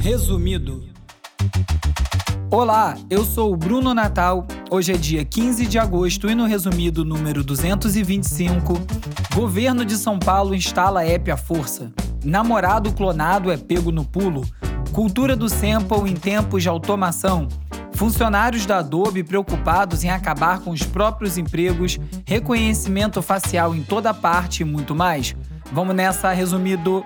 Resumido. Olá, eu sou o Bruno Natal. Hoje é dia 15 de agosto e no resumido número 225, Governo de São Paulo instala app à força. Namorado clonado é pego no pulo. Cultura do sample em tempos de automação. Funcionários da Adobe preocupados em acabar com os próprios empregos, reconhecimento facial em toda parte e muito mais. Vamos nessa, resumido.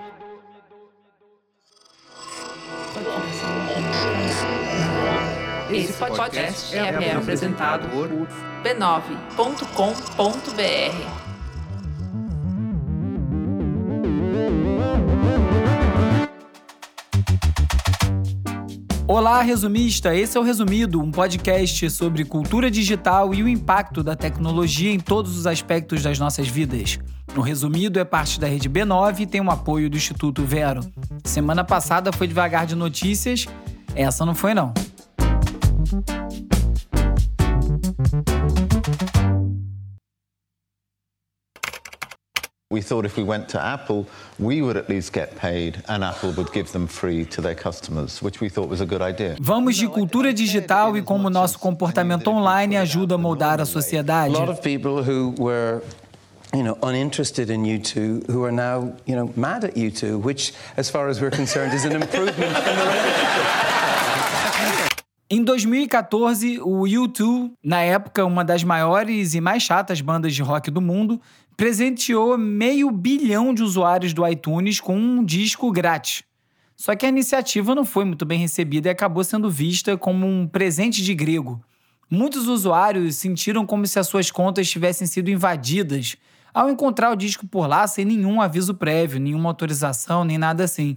Esse podcast é, é apresentado por b9.com.br. Olá, resumista! Esse é o Resumido, um podcast sobre cultura digital e o impacto da tecnologia em todos os aspectos das nossas vidas. O Resumido é parte da rede B9 e tem o um apoio do Instituto Vero. Semana passada foi devagar de notícias, essa não foi não. We thought if we went to Apple, we would at least get paid and Apple would give them free to their customers, which we thought was a good idea. Vamos de cultura digital e como nosso comportamento online ajuda a moldar a sociedade. A lot of people who were you know, uninterested in U2 who are now, you know, mad at U2, which, as far as we're concerned, is an improvement in the relationship. Em 2014, o U2, na época uma das maiores e mais chatas bandas de rock do mundo, presenteou meio bilhão de usuários do iTunes com um disco grátis. Só que a iniciativa não foi muito bem recebida e acabou sendo vista como um presente de grego. Muitos usuários sentiram como se as suas contas tivessem sido invadidas ao encontrar o disco por lá sem nenhum aviso prévio, nenhuma autorização, nem nada assim.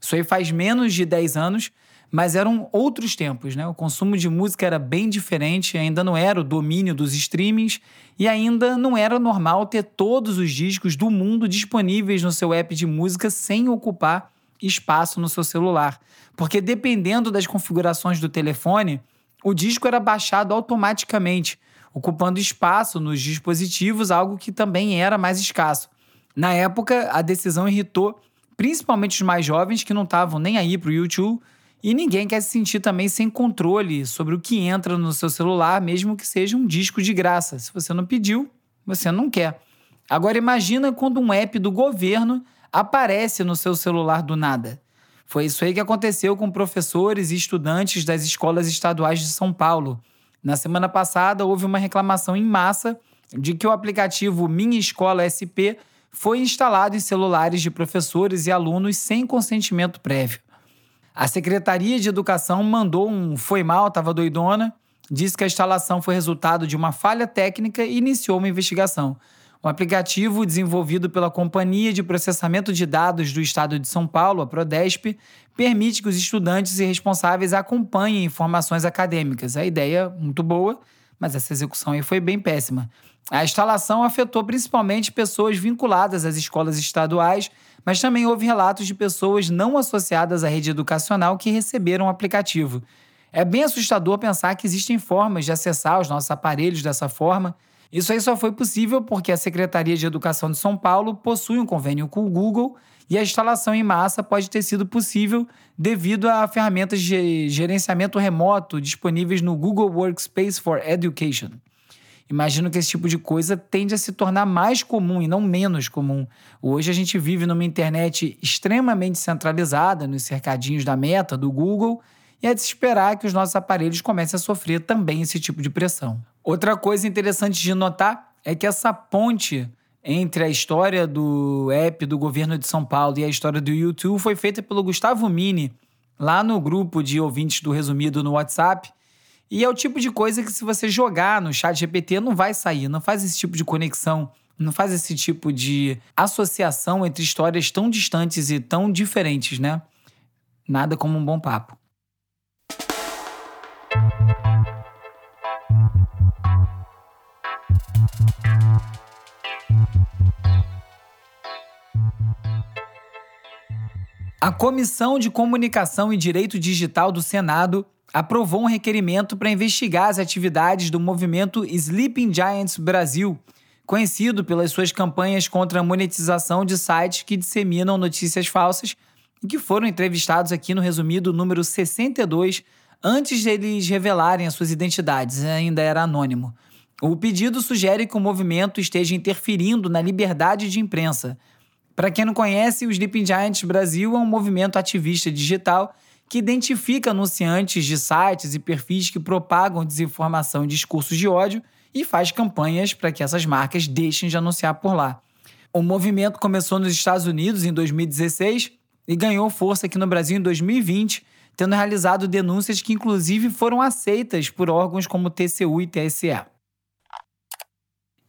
Isso aí faz menos de 10 anos mas eram outros tempos, né? O consumo de música era bem diferente, ainda não era o domínio dos streamings e ainda não era normal ter todos os discos do mundo disponíveis no seu app de música sem ocupar espaço no seu celular. Porque dependendo das configurações do telefone, o disco era baixado automaticamente, ocupando espaço nos dispositivos, algo que também era mais escasso. Na época, a decisão irritou principalmente os mais jovens que não estavam nem aí para o YouTube e ninguém quer se sentir também sem controle sobre o que entra no seu celular, mesmo que seja um disco de graça. Se você não pediu, você não quer. Agora imagina quando um app do governo aparece no seu celular do nada. Foi isso aí que aconteceu com professores e estudantes das escolas estaduais de São Paulo. Na semana passada, houve uma reclamação em massa de que o aplicativo Minha Escola SP foi instalado em celulares de professores e alunos sem consentimento prévio. A Secretaria de Educação mandou um foi mal, estava doidona, disse que a instalação foi resultado de uma falha técnica e iniciou uma investigação. O aplicativo, desenvolvido pela Companhia de Processamento de Dados do Estado de São Paulo, a Prodesp, permite que os estudantes e responsáveis acompanhem informações acadêmicas. A ideia muito boa, mas essa execução aí foi bem péssima. A instalação afetou principalmente pessoas vinculadas às escolas estaduais, mas também houve relatos de pessoas não associadas à rede educacional que receberam o aplicativo. É bem assustador pensar que existem formas de acessar os nossos aparelhos dessa forma. Isso aí só foi possível porque a Secretaria de Educação de São Paulo possui um convênio com o Google e a instalação em massa pode ter sido possível devido a ferramentas de gerenciamento remoto disponíveis no Google Workspace for Education. Imagino que esse tipo de coisa tende a se tornar mais comum e não menos comum. Hoje a gente vive numa internet extremamente centralizada, nos cercadinhos da meta, do Google, e é de se esperar que os nossos aparelhos comecem a sofrer também esse tipo de pressão. Outra coisa interessante de notar é que essa ponte entre a história do app do governo de São Paulo e a história do YouTube foi feita pelo Gustavo Mini, lá no grupo de ouvintes do Resumido no WhatsApp. E é o tipo de coisa que, se você jogar no chat GPT, não vai sair. Não faz esse tipo de conexão, não faz esse tipo de associação entre histórias tão distantes e tão diferentes, né? Nada como um bom papo. A Comissão de Comunicação e Direito Digital do Senado aprovou um requerimento para investigar as atividades do movimento Sleeping Giants Brasil, conhecido pelas suas campanhas contra a monetização de sites que disseminam notícias falsas e que foram entrevistados aqui no resumido número 62, antes deles revelarem as suas identidades, ainda era anônimo. O pedido sugere que o movimento esteja interferindo na liberdade de imprensa. Para quem não conhece, o Sleeping Giants Brasil é um movimento ativista digital que identifica anunciantes de sites e perfis que propagam desinformação e discursos de ódio e faz campanhas para que essas marcas deixem de anunciar por lá. O movimento começou nos Estados Unidos em 2016 e ganhou força aqui no Brasil em 2020, tendo realizado denúncias que inclusive foram aceitas por órgãos como TCU e TSE.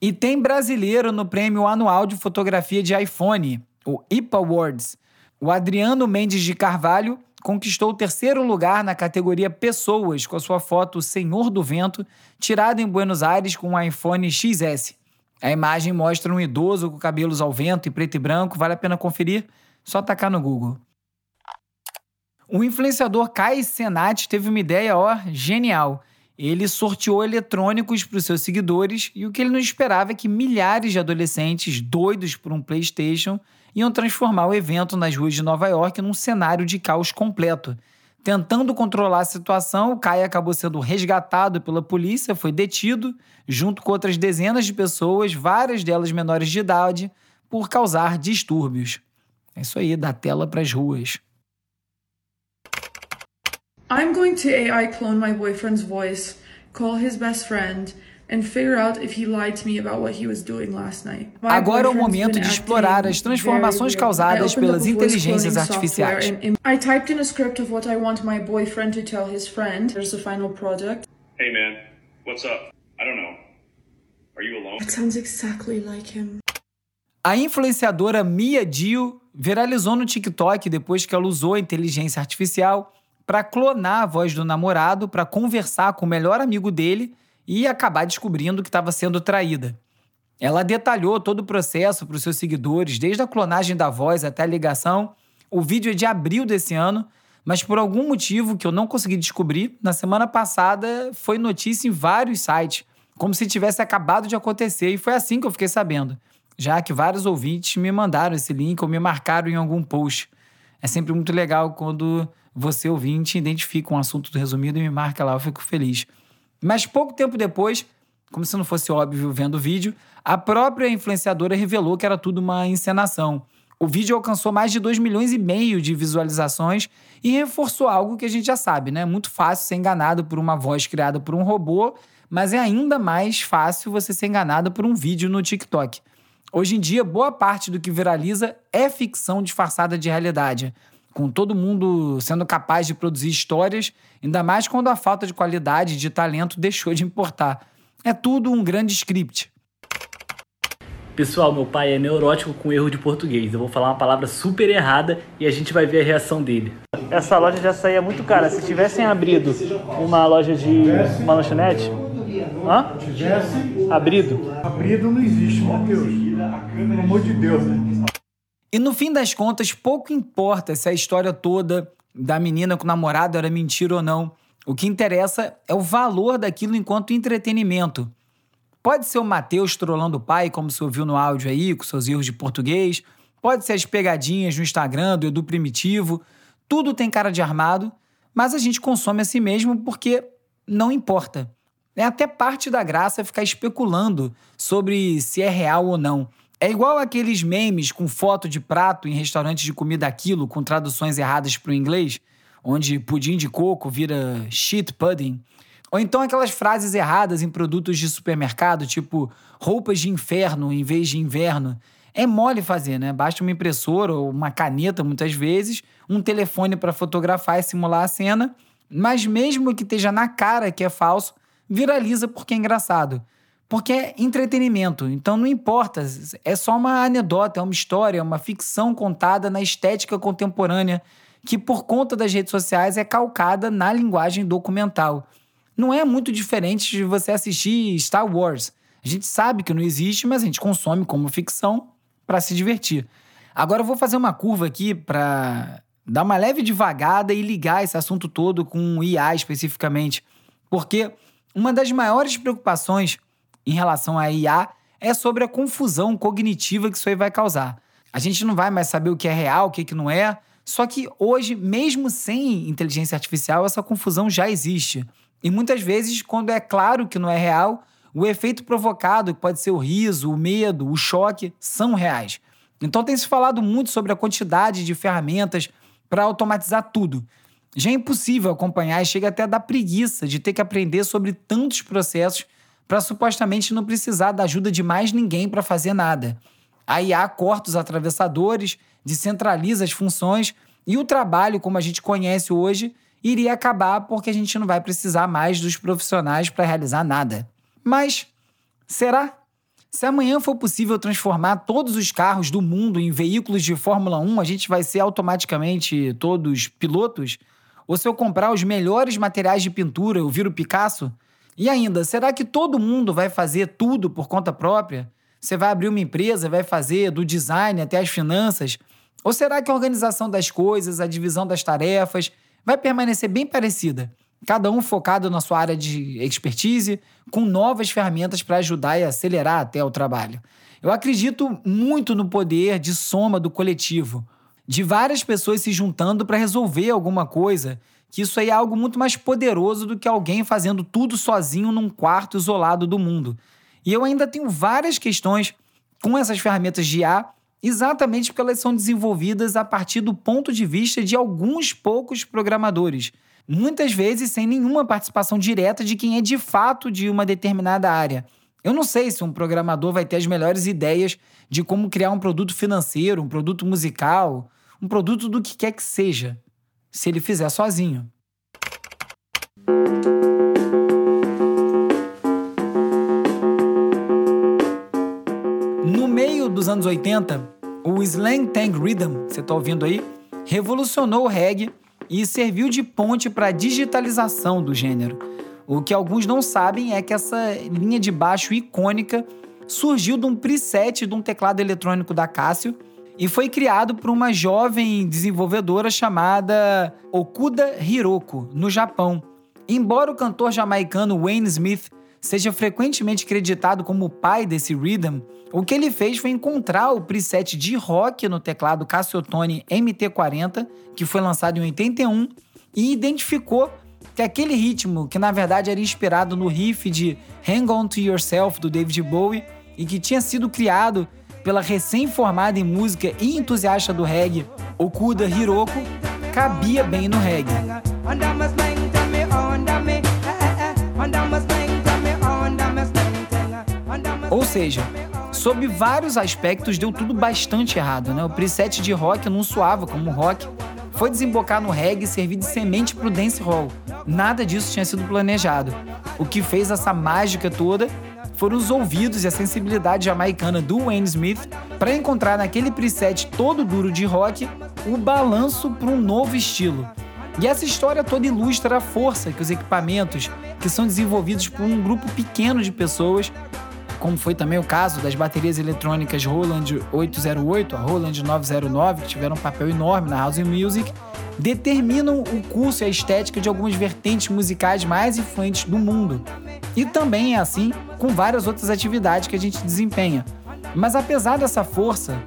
E tem brasileiro no prêmio anual de fotografia de iPhone, o IPA Awards. O Adriano Mendes de Carvalho conquistou o terceiro lugar na categoria Pessoas com a sua foto Senhor do Vento, tirada em Buenos Aires com um iPhone XS. A imagem mostra um idoso com cabelos ao vento e preto e branco, vale a pena conferir, só tacar no Google. O influenciador Kai Senat teve uma ideia, ó, genial ele sorteou eletrônicos para os seus seguidores e o que ele não esperava é que milhares de adolescentes doidos por um PlayStation iam transformar o evento nas ruas de Nova York num cenário de caos completo. Tentando controlar a situação, o Kai acabou sendo resgatado pela polícia, foi detido, junto com outras dezenas de pessoas, várias delas menores de idade, por causar distúrbios. É isso aí, da tela para as ruas. I'm going to AI clone my boyfriend's voice, call his best friend, and figure out if he lied to me about what he was doing last night. My Agora é o momento de explorar as transformações causadas pelas inteligências artificiais. I typed in a script of what I want my boyfriend to tell his friend. There's the final product. Hey man, what's up? I don't know. Are you alone? It sounds exactly like him. A influenciadora Mia Dio viralizou no TikTok depois que ela usou a inteligência artificial para clonar a voz do namorado, para conversar com o melhor amigo dele e acabar descobrindo que estava sendo traída. Ela detalhou todo o processo para os seus seguidores, desde a clonagem da voz até a ligação. O vídeo é de abril desse ano, mas por algum motivo que eu não consegui descobrir, na semana passada foi notícia em vários sites, como se tivesse acabado de acontecer, e foi assim que eu fiquei sabendo, já que vários ouvintes me mandaram esse link ou me marcaram em algum post. É sempre muito legal quando você, ouvinte, identifica um assunto do resumido e me marca lá, eu fico feliz. Mas pouco tempo depois, como se não fosse óbvio vendo o vídeo, a própria influenciadora revelou que era tudo uma encenação. O vídeo alcançou mais de 2 milhões e meio de visualizações e reforçou algo que a gente já sabe, né? Muito fácil ser enganado por uma voz criada por um robô, mas é ainda mais fácil você ser enganado por um vídeo no TikTok. Hoje em dia, boa parte do que viraliza é ficção disfarçada de realidade com todo mundo sendo capaz de produzir histórias, ainda mais quando a falta de qualidade de talento deixou de importar. É tudo um grande script. Pessoal, meu pai é neurótico com erro de português. Eu vou falar uma palavra super errada e a gente vai ver a reação dele. Essa loja já saía muito cara. Se tivessem abrido uma loja de uma lanchonete, Hã? Tivesse abrido. Abrido não existe, Matheus. Pelo amor de Deus, né? E no fim das contas, pouco importa se a história toda da menina com o namorado era mentira ou não. O que interessa é o valor daquilo enquanto entretenimento. Pode ser o Matheus trolando o pai, como você ouviu no áudio aí, com seus erros de português. Pode ser as pegadinhas no Instagram do Edu Primitivo. Tudo tem cara de armado, mas a gente consome a si mesmo porque não importa. É até parte da graça ficar especulando sobre se é real ou não. É igual aqueles memes com foto de prato em restaurantes de comida aquilo com traduções erradas para o inglês, onde pudim de coco vira shit pudding. Ou então aquelas frases erradas em produtos de supermercado, tipo roupas de inferno em vez de inverno. É mole fazer, né? Basta uma impressora ou uma caneta, muitas vezes, um telefone para fotografar e simular a cena, mas mesmo que esteja na cara que é falso, viraliza porque é engraçado porque é entretenimento. Então não importa, é só uma anedota, é uma história, é uma ficção contada na estética contemporânea que por conta das redes sociais é calcada na linguagem documental. Não é muito diferente de você assistir Star Wars. A gente sabe que não existe, mas a gente consome como ficção para se divertir. Agora eu vou fazer uma curva aqui para dar uma leve devagada e ligar esse assunto todo com IA especificamente, porque uma das maiores preocupações em relação à IA é sobre a confusão cognitiva que isso aí vai causar. A gente não vai mais saber o que é real, o que, que não é. Só que hoje, mesmo sem inteligência artificial, essa confusão já existe. E muitas vezes, quando é claro que não é real, o efeito provocado, que pode ser o riso, o medo, o choque, são reais. Então tem se falado muito sobre a quantidade de ferramentas para automatizar tudo. Já é impossível acompanhar e chega até a dar preguiça de ter que aprender sobre tantos processos para supostamente não precisar da ajuda de mais ninguém para fazer nada. A IA corta os atravessadores, descentraliza as funções e o trabalho, como a gente conhece hoje, iria acabar porque a gente não vai precisar mais dos profissionais para realizar nada. Mas será? Se amanhã for possível transformar todos os carros do mundo em veículos de Fórmula 1, a gente vai ser automaticamente todos pilotos? Ou se eu comprar os melhores materiais de pintura, eu viro Picasso? E ainda, será que todo mundo vai fazer tudo por conta própria? Você vai abrir uma empresa, vai fazer do design até as finanças? Ou será que a organização das coisas, a divisão das tarefas, vai permanecer bem parecida? Cada um focado na sua área de expertise, com novas ferramentas para ajudar e acelerar até o trabalho. Eu acredito muito no poder de soma do coletivo, de várias pessoas se juntando para resolver alguma coisa, que isso aí é algo muito mais poderoso do que alguém fazendo tudo sozinho num quarto isolado do mundo. E eu ainda tenho várias questões com essas ferramentas de IA, exatamente porque elas são desenvolvidas a partir do ponto de vista de alguns poucos programadores, muitas vezes sem nenhuma participação direta de quem é de fato de uma determinada área. Eu não sei se um programador vai ter as melhores ideias de como criar um produto financeiro, um produto musical, um produto do que quer que seja, se ele fizer sozinho. No meio dos anos 80, o Slang Tank Rhythm, você está ouvindo aí, revolucionou o reggae e serviu de ponte para a digitalização do gênero. O que alguns não sabem é que essa linha de baixo icônica surgiu de um preset de um teclado eletrônico da Casio e foi criado por uma jovem desenvolvedora chamada Okuda Hiroko, no Japão. Embora o cantor jamaicano Wayne Smith seja frequentemente creditado como o pai desse rhythm, o que ele fez foi encontrar o preset de rock no teclado Cassiotone MT40, que foi lançado em 81, e identificou que aquele ritmo, que na verdade era inspirado no riff de Hang On To Yourself do David Bowie e que tinha sido criado pela recém-formada em música e entusiasta do reggae, Okuda Hiroko, cabia bem no reggae. Ou seja, sob vários aspectos deu tudo bastante errado, né? O preset de rock não soava como rock, foi desembocar no reggae e servir de semente pro dancehall. Nada disso tinha sido planejado. O que fez essa mágica toda foram os ouvidos e a sensibilidade jamaicana do Wayne Smith para encontrar naquele preset todo duro de rock o balanço para um novo estilo. E essa história toda ilustra a força que os equipamentos, que são desenvolvidos por um grupo pequeno de pessoas, como foi também o caso das baterias eletrônicas Roland 808, a Roland 909, que tiveram um papel enorme na house music, determinam o curso e a estética de algumas vertentes musicais mais influentes do mundo. E também é assim com várias outras atividades que a gente desempenha. Mas apesar dessa força,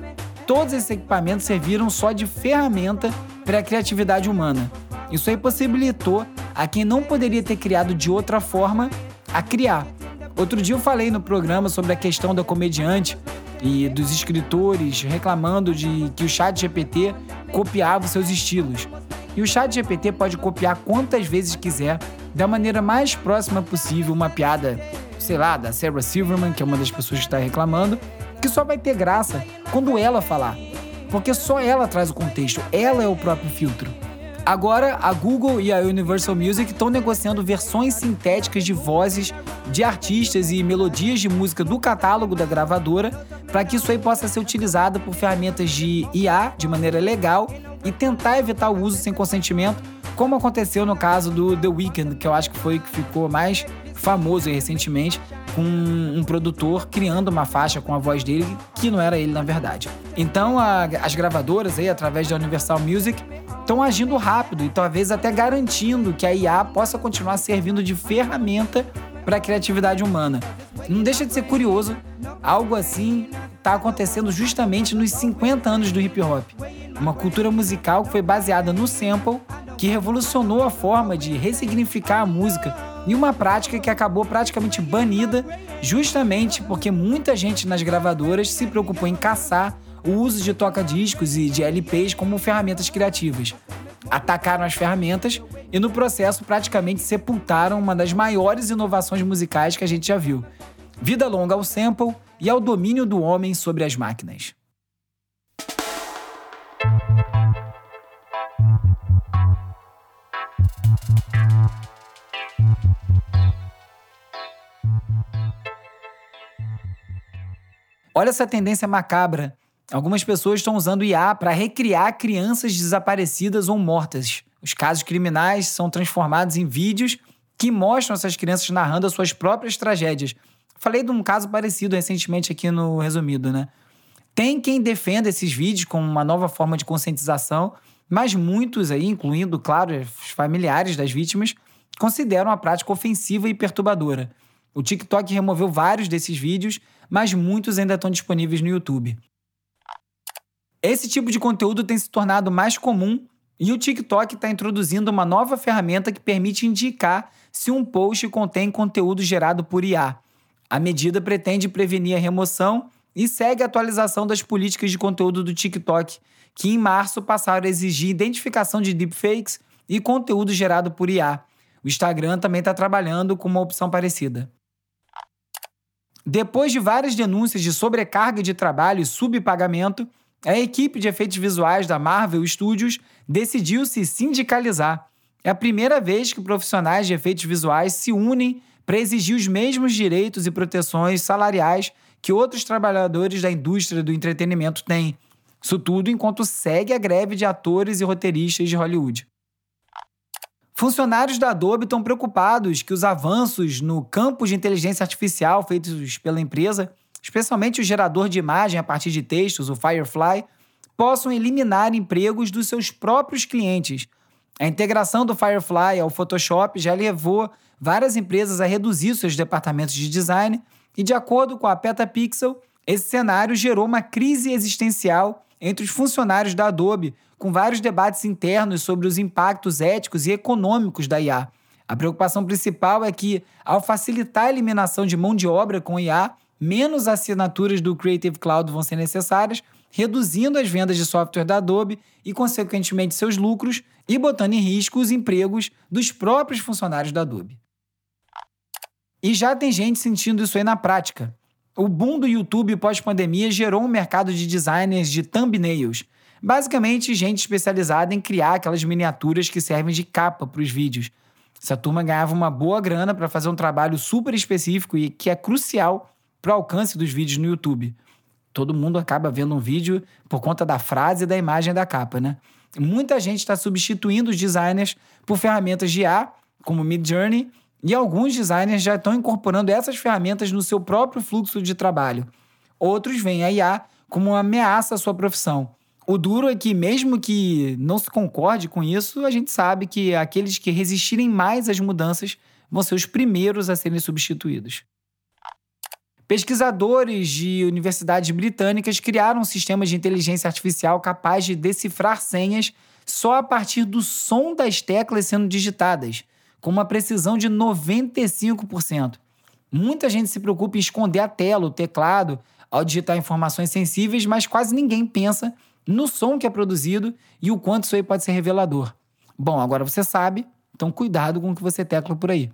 todos esses equipamentos serviram só de ferramenta para a criatividade humana. Isso aí possibilitou a quem não poderia ter criado de outra forma a criar. Outro dia eu falei no programa sobre a questão da comediante e dos escritores reclamando de que o chat GPT copiava seus estilos. E o chat GPT pode copiar quantas vezes quiser, da maneira mais próxima possível, uma piada, sei lá, da Sarah Silverman, que é uma das pessoas que está reclamando, que só vai ter graça quando ela falar. Porque só ela traz o contexto, ela é o próprio filtro. Agora, a Google e a Universal Music estão negociando versões sintéticas de vozes de artistas e melodias de música do catálogo da gravadora, para que isso aí possa ser utilizado por ferramentas de IA de maneira legal e tentar evitar o uso sem consentimento, como aconteceu no caso do The Weeknd, que eu acho que foi que ficou mais famoso recentemente, com um produtor criando uma faixa com a voz dele que não era ele na verdade. Então, a, as gravadoras aí, através da Universal Music, estão agindo rápido e talvez até garantindo que a IA possa continuar servindo de ferramenta para a criatividade humana. Não deixa de ser curioso, algo assim está acontecendo justamente nos 50 anos do hip hop. uma cultura musical que foi baseada no sample, que revolucionou a forma de ressignificar a música e uma prática que acabou praticamente banida, justamente porque muita gente nas gravadoras se preocupou em caçar o uso de toca-discos e de LPs como ferramentas criativas. Atacaram as ferramentas e, no processo, praticamente sepultaram uma das maiores inovações musicais que a gente já viu. Vida longa ao sample e ao domínio do homem sobre as máquinas. Olha essa tendência macabra. Algumas pessoas estão usando IA para recriar crianças desaparecidas ou mortas. Os casos criminais são transformados em vídeos que mostram essas crianças narrando as suas próprias tragédias. Falei de um caso parecido recentemente aqui no resumido, né? Tem quem defenda esses vídeos como uma nova forma de conscientização, mas muitos aí, incluindo, claro, os familiares das vítimas, consideram a prática ofensiva e perturbadora. O TikTok removeu vários desses vídeos mas muitos ainda estão disponíveis no YouTube. Esse tipo de conteúdo tem se tornado mais comum e o TikTok está introduzindo uma nova ferramenta que permite indicar se um post contém conteúdo gerado por IA. A medida pretende prevenir a remoção e segue a atualização das políticas de conteúdo do TikTok, que em março passaram a exigir identificação de deepfakes e conteúdo gerado por IA. O Instagram também está trabalhando com uma opção parecida. Depois de várias denúncias de sobrecarga de trabalho e subpagamento, a equipe de efeitos visuais da Marvel Studios decidiu se sindicalizar. É a primeira vez que profissionais de efeitos visuais se unem para exigir os mesmos direitos e proteções salariais que outros trabalhadores da indústria do entretenimento têm. Isso tudo enquanto segue a greve de atores e roteiristas de Hollywood. Funcionários da Adobe estão preocupados que os avanços no campo de inteligência artificial feitos pela empresa, especialmente o gerador de imagem a partir de textos, o Firefly, possam eliminar empregos dos seus próprios clientes. A integração do Firefly ao Photoshop já levou várias empresas a reduzir seus departamentos de design, e de acordo com a Petapixel, esse cenário gerou uma crise existencial entre os funcionários da Adobe, com vários debates internos sobre os impactos éticos e econômicos da IA. A preocupação principal é que, ao facilitar a eliminação de mão de obra com IA, menos assinaturas do Creative Cloud vão ser necessárias, reduzindo as vendas de software da Adobe e, consequentemente, seus lucros e botando em risco os empregos dos próprios funcionários da Adobe. E já tem gente sentindo isso aí na prática. O boom do YouTube pós-pandemia gerou um mercado de designers de thumbnails. Basicamente, gente especializada em criar aquelas miniaturas que servem de capa para os vídeos. Essa turma ganhava uma boa grana para fazer um trabalho super específico e que é crucial para o alcance dos vídeos no YouTube. Todo mundo acaba vendo um vídeo por conta da frase e da imagem da capa, né? Muita gente está substituindo os designers por ferramentas de IA, como Midjourney, e alguns designers já estão incorporando essas ferramentas no seu próprio fluxo de trabalho. Outros veem a IA como uma ameaça à sua profissão. O duro é que, mesmo que não se concorde com isso, a gente sabe que aqueles que resistirem mais às mudanças vão ser os primeiros a serem substituídos. Pesquisadores de universidades britânicas criaram um sistema de inteligência artificial capaz de decifrar senhas só a partir do som das teclas sendo digitadas com uma precisão de 95%. Muita gente se preocupa em esconder a tela, o teclado, ao digitar informações sensíveis, mas quase ninguém pensa no som que é produzido e o quanto isso aí pode ser revelador. Bom, agora você sabe, então cuidado com o que você tecla por aí.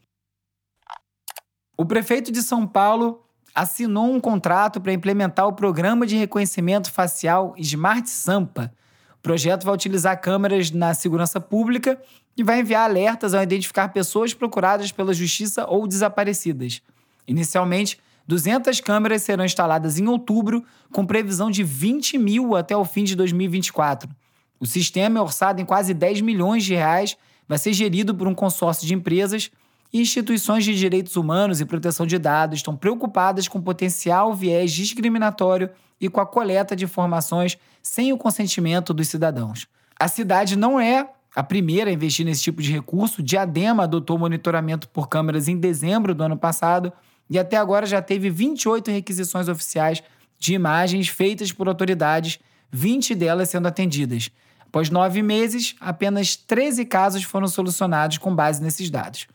O prefeito de São Paulo assinou um contrato para implementar o programa de reconhecimento facial Smart Sampa. O projeto vai utilizar câmeras na segurança pública e vai enviar alertas ao identificar pessoas procuradas pela justiça ou desaparecidas. Inicialmente, 200 câmeras serão instaladas em outubro, com previsão de 20 mil até o fim de 2024. O sistema é orçado em quase 10 milhões de reais, vai ser gerido por um consórcio de empresas instituições de direitos humanos e proteção de dados estão preocupadas com potencial viés discriminatório e com a coleta de informações sem o consentimento dos cidadãos. A cidade não é a primeira a investir nesse tipo de recurso, Diadema adotou monitoramento por câmeras em dezembro do ano passado e até agora já teve 28 requisições oficiais de imagens feitas por autoridades 20 delas sendo atendidas. Após nove meses, apenas 13 casos foram solucionados com base nesses dados.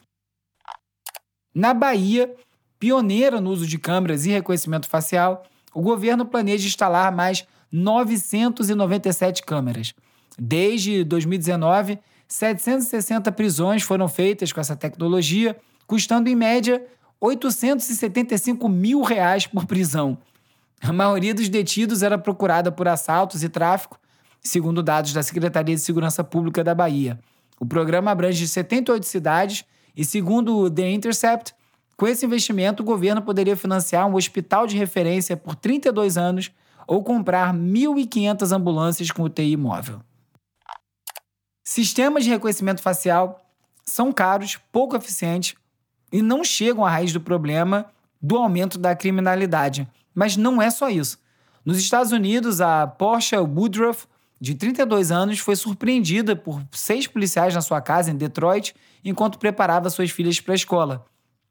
Na Bahia, pioneira no uso de câmeras e reconhecimento facial, o governo planeja instalar mais 997 câmeras. Desde 2019, 760 prisões foram feitas com essa tecnologia, custando em média 875 mil reais por prisão. A maioria dos detidos era procurada por assaltos e tráfico, segundo dados da Secretaria de Segurança Pública da Bahia. O programa abrange 78 cidades e, segundo The Intercept, com esse investimento, o governo poderia financiar um hospital de referência por 32 anos ou comprar 1.500 ambulâncias com UTI móvel. Sistemas de reconhecimento facial são caros, pouco eficientes e não chegam à raiz do problema do aumento da criminalidade. Mas não é só isso. Nos Estados Unidos, a Porsche Woodruff de 32 anos, foi surpreendida por seis policiais na sua casa em Detroit enquanto preparava suas filhas para a escola.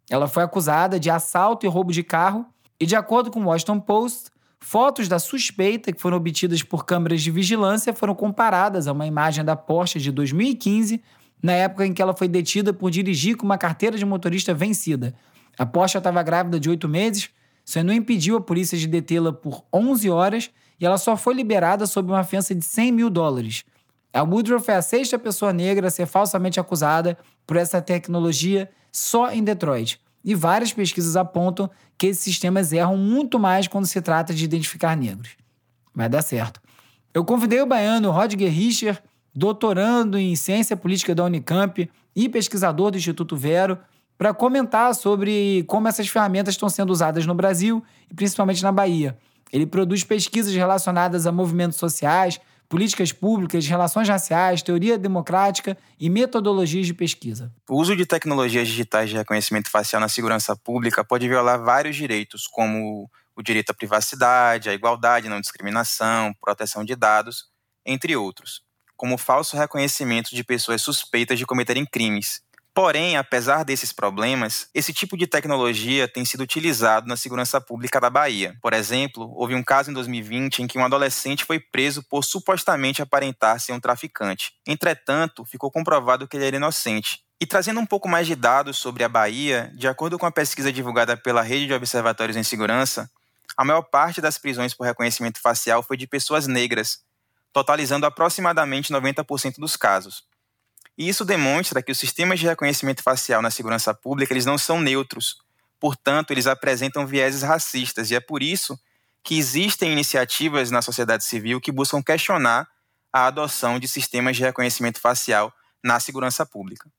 Ela foi acusada de assalto e roubo de carro, e, de acordo com o Washington Post, fotos da suspeita que foram obtidas por câmeras de vigilância foram comparadas a uma imagem da Porsche de 2015, na época em que ela foi detida por dirigir com uma carteira de motorista vencida. A Porsche estava grávida de oito meses, isso não impediu a polícia de detê-la por 11 horas e ela só foi liberada sob uma ofensa de 100 mil dólares. A Woodruff é a sexta pessoa negra a ser falsamente acusada por essa tecnologia só em Detroit. E várias pesquisas apontam que esses sistemas erram muito mais quando se trata de identificar negros. Vai dar certo. Eu convidei o baiano Rodger Richer, doutorando em ciência política da Unicamp e pesquisador do Instituto Vero, para comentar sobre como essas ferramentas estão sendo usadas no Brasil e principalmente na Bahia. Ele produz pesquisas relacionadas a movimentos sociais, políticas públicas, relações raciais, teoria democrática e metodologias de pesquisa. O uso de tecnologias digitais de reconhecimento facial na segurança pública pode violar vários direitos, como o direito à privacidade, à igualdade, não discriminação, proteção de dados, entre outros, como o falso reconhecimento de pessoas suspeitas de cometerem crimes, Porém, apesar desses problemas, esse tipo de tecnologia tem sido utilizado na segurança pública da Bahia. Por exemplo, houve um caso em 2020 em que um adolescente foi preso por supostamente aparentar ser um traficante. Entretanto, ficou comprovado que ele era inocente. E trazendo um pouco mais de dados sobre a Bahia, de acordo com a pesquisa divulgada pela Rede de Observatórios em Segurança, a maior parte das prisões por reconhecimento facial foi de pessoas negras, totalizando aproximadamente 90% dos casos. E isso demonstra que os sistemas de reconhecimento facial na segurança pública eles não são neutros. Portanto, eles apresentam vieses racistas e é por isso que existem iniciativas na sociedade civil que buscam questionar a adoção de sistemas de reconhecimento facial na segurança pública.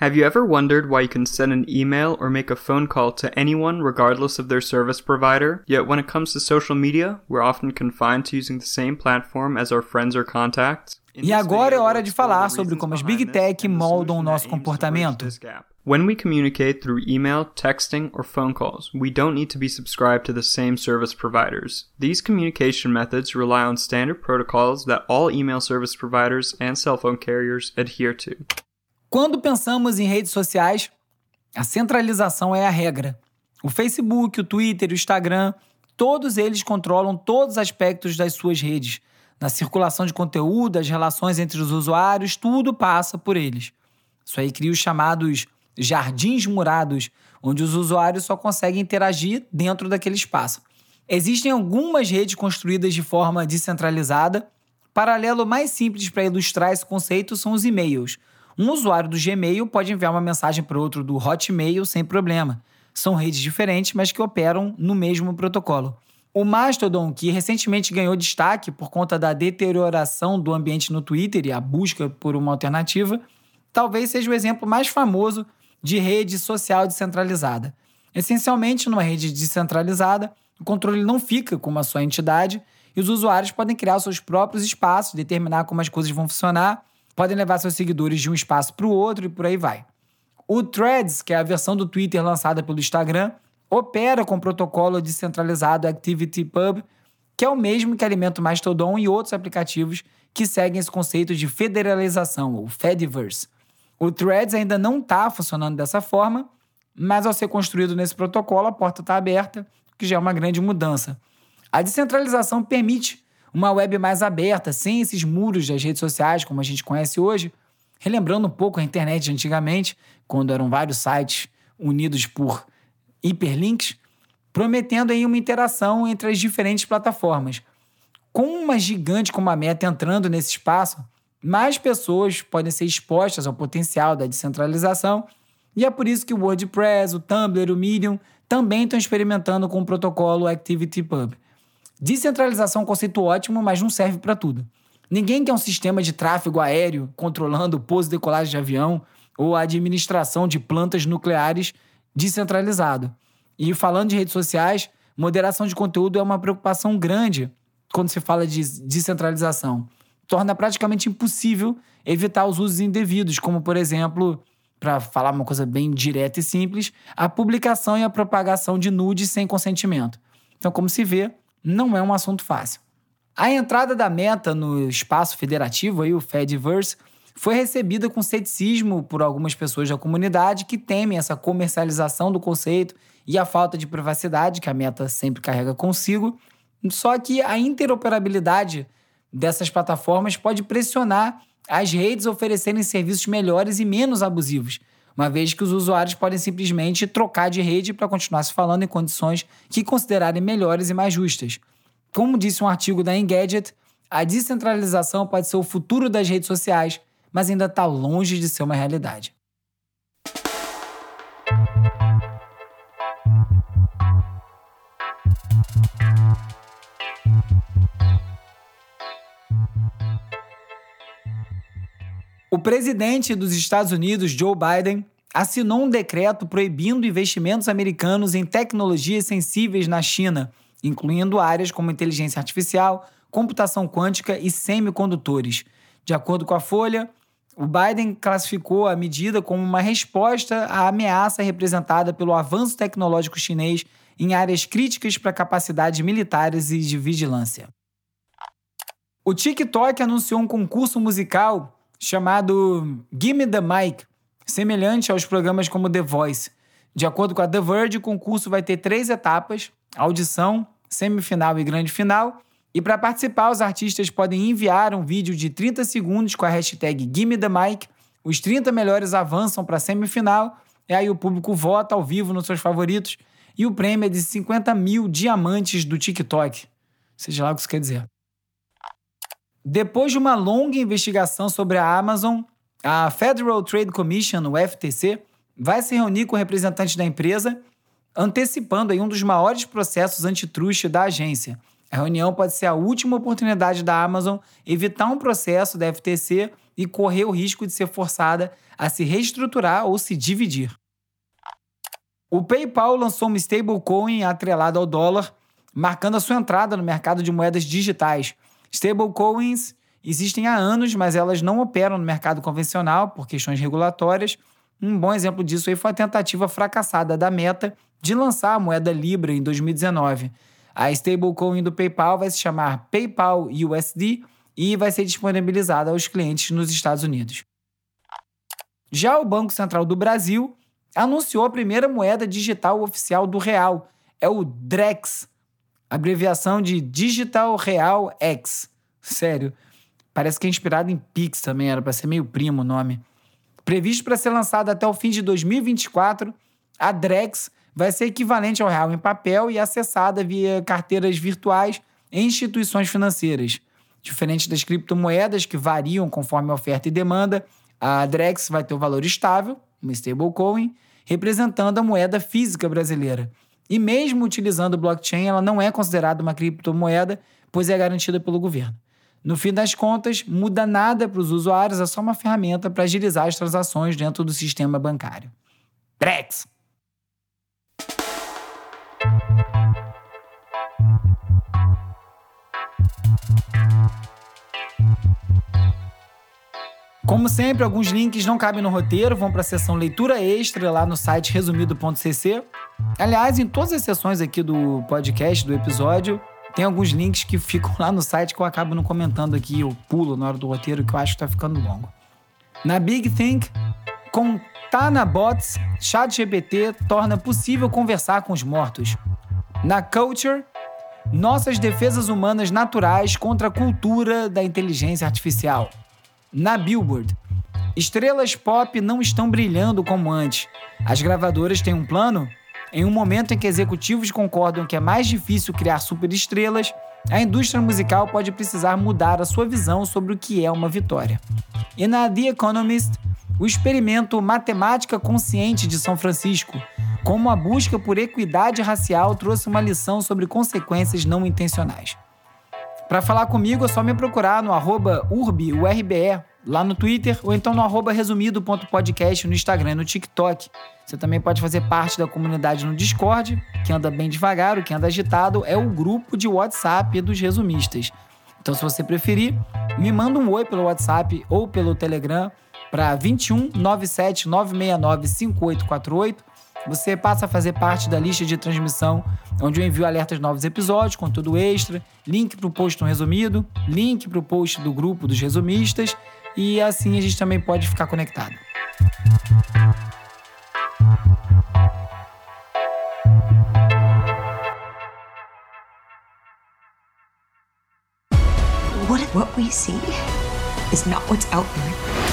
Have you ever wondered why you can send an email or make a phone call to anyone regardless of their service provider? Yet when it comes to social media, we're often confined to using the same platform as our friends or contacts. E agora é hora de falar sobre como as Big Tech moldam o nosso comportamento. When we communicate through email, texting, or phone calls, we don't need to be subscribed to the same service providers. These communication methods rely on standard protocols that all email service providers and cell phone carriers adhere to. Quando pensamos em redes sociais, a centralização é a regra. O Facebook, o Twitter, o Instagram, todos eles controlam todos os aspectos das suas redes. Na circulação de conteúdo, as relações entre os usuários, tudo passa por eles. Isso aí cria os chamados jardins murados, onde os usuários só conseguem interagir dentro daquele espaço. Existem algumas redes construídas de forma descentralizada. Paralelo mais simples para ilustrar esse conceito são os e-mails. Um usuário do Gmail pode enviar uma mensagem para outro do Hotmail sem problema. São redes diferentes, mas que operam no mesmo protocolo. O Mastodon, que recentemente ganhou destaque por conta da deterioração do ambiente no Twitter e a busca por uma alternativa, talvez seja o exemplo mais famoso de rede social descentralizada. Essencialmente, numa rede descentralizada, o controle não fica com uma só entidade e os usuários podem criar seus próprios espaços, determinar como as coisas vão funcionar podem levar seus seguidores de um espaço para o outro e por aí vai. O Threads, que é a versão do Twitter lançada pelo Instagram, opera com o protocolo descentralizado ActivityPub, que é o mesmo que alimenta o Mastodon e outros aplicativos que seguem esse conceito de federalização, ou Fediverse. O Threads ainda não está funcionando dessa forma, mas ao ser construído nesse protocolo, a porta está aberta que já é uma grande mudança. A descentralização permite uma web mais aberta, sem esses muros das redes sociais como a gente conhece hoje, relembrando um pouco a internet de antigamente, quando eram vários sites unidos por hiperlinks, prometendo aí uma interação entre as diferentes plataformas. Com uma gigante como a Meta entrando nesse espaço, mais pessoas podem ser expostas ao potencial da descentralização, e é por isso que o WordPress, o Tumblr, o Medium também estão experimentando com o protocolo ActivityPub. Descentralização é um conceito ótimo, mas não serve para tudo. Ninguém quer um sistema de tráfego aéreo controlando o pouso e decolagem de avião ou a administração de plantas nucleares descentralizado. E falando de redes sociais, moderação de conteúdo é uma preocupação grande quando se fala de descentralização torna praticamente impossível evitar os usos indevidos, como, por exemplo, para falar uma coisa bem direta e simples, a publicação e a propagação de nudes sem consentimento. Então, como se vê, não é um assunto fácil. A entrada da Meta no espaço federativo, aí, o Fediverse, foi recebida com ceticismo por algumas pessoas da comunidade que temem essa comercialização do conceito e a falta de privacidade que a Meta sempre carrega consigo. Só que a interoperabilidade dessas plataformas pode pressionar as redes a oferecerem serviços melhores e menos abusivos, uma vez que os usuários podem simplesmente trocar de rede para continuar se falando em condições que considerarem melhores e mais justas. Como disse um artigo da Engadget, a descentralização pode ser o futuro das redes sociais, mas ainda está longe de ser uma realidade. O presidente dos Estados Unidos, Joe Biden, assinou um decreto proibindo investimentos americanos em tecnologias sensíveis na China, incluindo áreas como inteligência artificial, computação quântica e semicondutores. De acordo com a Folha, o Biden classificou a medida como uma resposta à ameaça representada pelo avanço tecnológico chinês em áreas críticas para capacidades militares e de vigilância. O TikTok anunciou um concurso musical chamado Gimme the Mic, semelhante aos programas como The Voice. De acordo com a The Verge, o concurso vai ter três etapas: audição, semifinal e grande final. E para participar, os artistas podem enviar um vídeo de 30 segundos com a hashtag Gimme the Mic. Os 30 melhores avançam para a semifinal. E aí o público vota ao vivo nos seus favoritos. E o prêmio é de 50 mil diamantes do TikTok. Seja lá o que isso quer dizer. Depois de uma longa investigação sobre a Amazon, a Federal Trade Commission, o FTC, vai se reunir com representantes da empresa, antecipando aí um dos maiores processos antitruste da agência. A reunião pode ser a última oportunidade da Amazon evitar um processo da FTC e correr o risco de ser forçada a se reestruturar ou se dividir. O PayPal lançou uma stablecoin atrelada ao dólar, marcando a sua entrada no mercado de moedas digitais. Stablecoins existem há anos, mas elas não operam no mercado convencional por questões regulatórias. Um bom exemplo disso aí foi a tentativa fracassada da Meta de lançar a moeda Libra em 2019. A stablecoin do PayPal vai se chamar PayPal USD e vai ser disponibilizada aos clientes nos Estados Unidos. Já o Banco Central do Brasil anunciou a primeira moeda digital oficial do real, é o DREX, abreviação de Digital Real X. Sério, parece que é inspirado em Pix também, era para ser meio primo o nome. Previsto para ser lançado até o fim de 2024, a Drex vai ser equivalente ao real em papel e acessada via carteiras virtuais em instituições financeiras. Diferente das criptomoedas, que variam conforme oferta e demanda, a Drex vai ter o valor estável, uma stablecoin, representando a moeda física brasileira, e mesmo utilizando blockchain, ela não é considerada uma criptomoeda, pois é garantida pelo governo. No fim das contas, muda nada para os usuários, é só uma ferramenta para agilizar as transações dentro do sistema bancário. Drex! Como sempre, alguns links não cabem no roteiro, vão para a seção leitura extra lá no site resumido.cc. Aliás, em todas as sessões aqui do podcast, do episódio, tem alguns links que ficam lá no site que eu acabo não comentando aqui, eu pulo na hora do roteiro, que eu acho que está ficando longo. Na Big Think, com Tana Bots, ChatGPT torna possível conversar com os mortos. Na Culture, nossas defesas humanas naturais contra a cultura da inteligência artificial. Na Billboard, estrelas pop não estão brilhando como antes. As gravadoras têm um plano? Em um momento em que executivos concordam que é mais difícil criar superestrelas, a indústria musical pode precisar mudar a sua visão sobre o que é uma vitória. E na The Economist, o experimento Matemática Consciente de São Francisco, como a busca por equidade racial trouxe uma lição sobre consequências não intencionais. Para falar comigo é só me procurar no arroba urbiurbe, lá no Twitter, ou então no arroba resumido.podcast no Instagram e no TikTok. Você também pode fazer parte da comunidade no Discord, que anda bem devagar, o que anda agitado é o grupo de WhatsApp dos resumistas. Então, se você preferir, me manda um oi pelo WhatsApp ou pelo Telegram para 21 97 969 5848 você passa a fazer parte da lista de transmissão, onde eu envio alertas de novos episódios, conteúdo extra, link para o post no resumido, link para o post do grupo dos resumistas, e assim a gente também pode ficar conectado. What, what we see is not what's out there.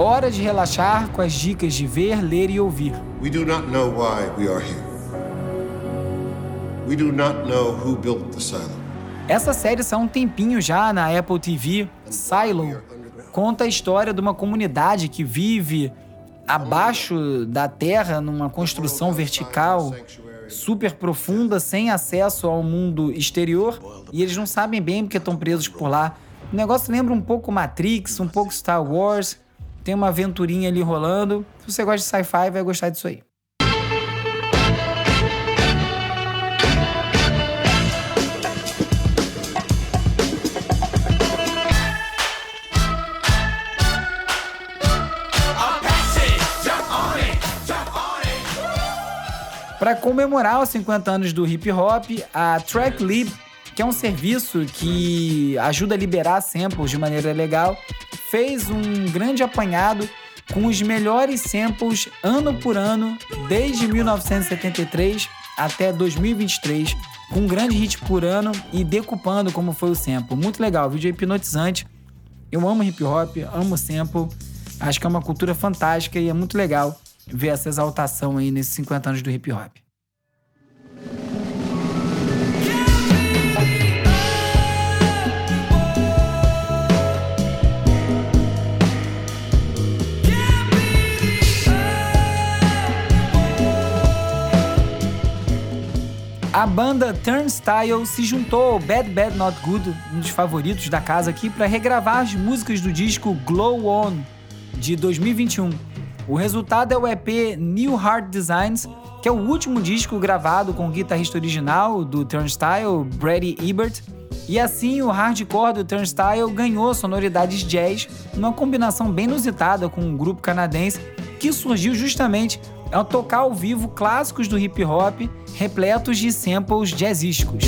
Hora de relaxar com as dicas de ver, ler e ouvir. We do not know why we are here. We do not know who built the silo. Essa série saiu um tempinho já na Apple TV. Silo conta a história de uma comunidade que vive abaixo da terra numa construção vertical super profunda, sem acesso ao mundo exterior, e eles não sabem bem porque estão presos por lá. O negócio lembra um pouco Matrix, um pouco Star Wars, tem uma aventurinha ali rolando. Se você gosta de sci-fi, vai gostar disso aí. Para comemorar os 50 anos do hip hop, a Tracklib, que é um serviço que ajuda a liberar samples de maneira legal, fez um grande apanhado com os melhores samples ano por ano, desde 1973 até 2023, com um grande hit por ano e decupando como foi o sample. Muito legal, vídeo hipnotizante. Eu amo hip hop, amo sample. Acho que é uma cultura fantástica e é muito legal ver essa exaltação aí nesses 50 anos do hip hop. A banda Turnstile se juntou ao Bad Bad Not Good, um dos favoritos da casa aqui, para regravar as músicas do disco Glow On de 2021. O resultado é o EP New Heart Designs, que é o último disco gravado com o guitarrista original do Turnstile, Brady Ebert. E assim o hardcore do Turnstile ganhou sonoridades jazz, numa combinação bem inusitada com um grupo canadense que surgiu justamente ao tocar ao vivo clássicos do hip hop repletos de samples jazzísticos.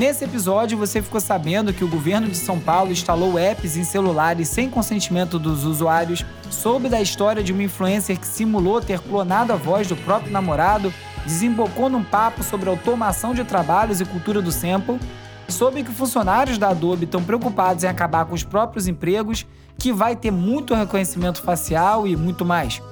Nesse episódio, você ficou sabendo que o governo de São Paulo instalou apps em celulares sem consentimento dos usuários, soube da história de uma influencer que simulou ter clonado a voz do próprio namorado, desembocou num papo sobre automação de trabalhos e cultura do sample, soube que funcionários da Adobe estão preocupados em acabar com os próprios empregos, que vai ter muito reconhecimento facial e muito mais.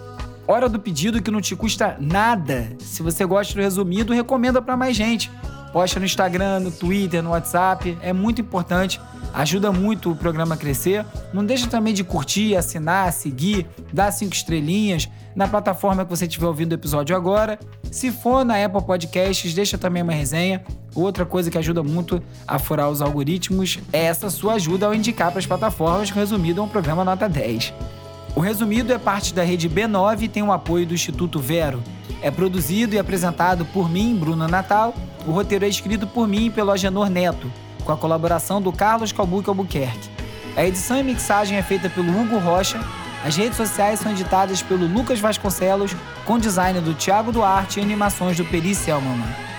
Hora do pedido que não te custa nada. Se você gosta do resumido, recomenda para mais gente. Posta no Instagram, no Twitter, no WhatsApp, é muito importante, ajuda muito o programa a crescer. Não deixa também de curtir, assinar, seguir, dar cinco estrelinhas na plataforma que você estiver ouvindo o episódio agora. Se for na Apple Podcasts, deixa também uma resenha. Outra coisa que ajuda muito a furar os algoritmos é essa sua ajuda ao indicar para as plataformas que o resumido é um programa nota 10. O Resumido é parte da rede B9 e tem o apoio do Instituto Vero. É produzido e apresentado por mim, Bruno Natal. O roteiro é escrito por mim e pelo Agenor Neto, com a colaboração do Carlos Calbuque Albuquerque. A edição e mixagem é feita pelo Hugo Rocha. As redes sociais são editadas pelo Lucas Vasconcelos, com design do Thiago Duarte e animações do Peri Selman.